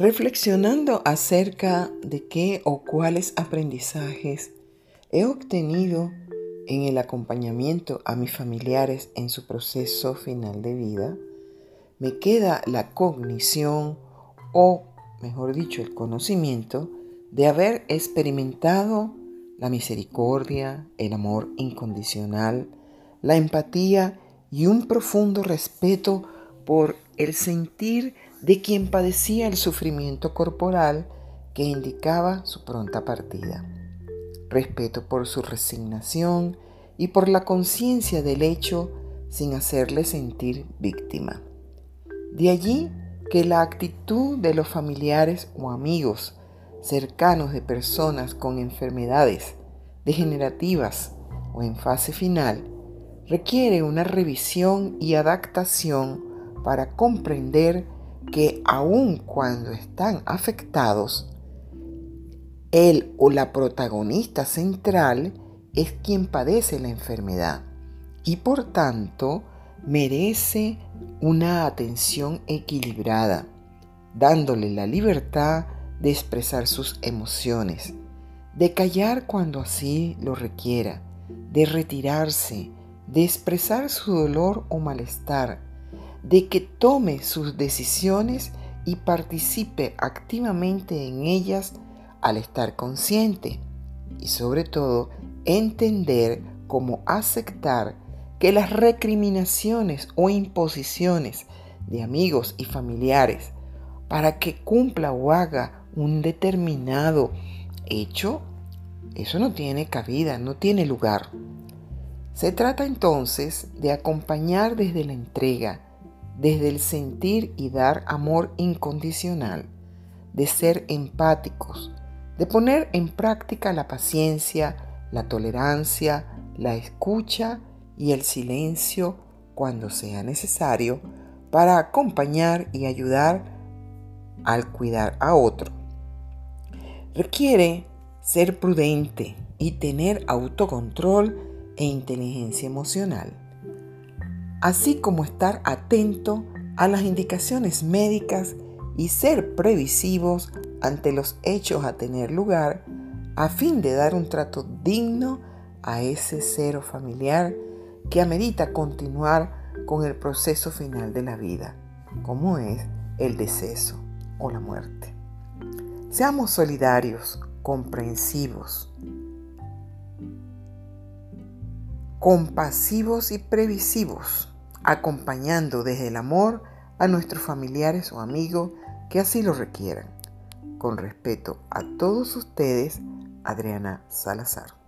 Reflexionando acerca de qué o cuáles aprendizajes he obtenido en el acompañamiento a mis familiares en su proceso final de vida, me queda la cognición o, mejor dicho, el conocimiento de haber experimentado la misericordia, el amor incondicional, la empatía y un profundo respeto por el sentir de quien padecía el sufrimiento corporal que indicaba su pronta partida. Respeto por su resignación y por la conciencia del hecho sin hacerle sentir víctima. De allí que la actitud de los familiares o amigos cercanos de personas con enfermedades degenerativas o en fase final requiere una revisión y adaptación para comprender que aun cuando están afectados, él o la protagonista central es quien padece la enfermedad y por tanto merece una atención equilibrada, dándole la libertad de expresar sus emociones, de callar cuando así lo requiera, de retirarse, de expresar su dolor o malestar, de que tome sus decisiones y participe activamente en ellas al estar consciente y sobre todo entender cómo aceptar que las recriminaciones o imposiciones de amigos y familiares para que cumpla o haga un determinado hecho, eso no tiene cabida, no tiene lugar. Se trata entonces de acompañar desde la entrega, desde el sentir y dar amor incondicional, de ser empáticos, de poner en práctica la paciencia, la tolerancia, la escucha y el silencio cuando sea necesario para acompañar y ayudar al cuidar a otro. Requiere ser prudente y tener autocontrol e inteligencia emocional así como estar atento a las indicaciones médicas y ser previsivos ante los hechos a tener lugar a fin de dar un trato digno a ese cero familiar que amerita continuar con el proceso final de la vida, como es el deceso o la muerte. Seamos solidarios, comprensivos, compasivos y previsivos acompañando desde el amor a nuestros familiares o amigos que así lo requieran. Con respeto a todos ustedes, Adriana Salazar.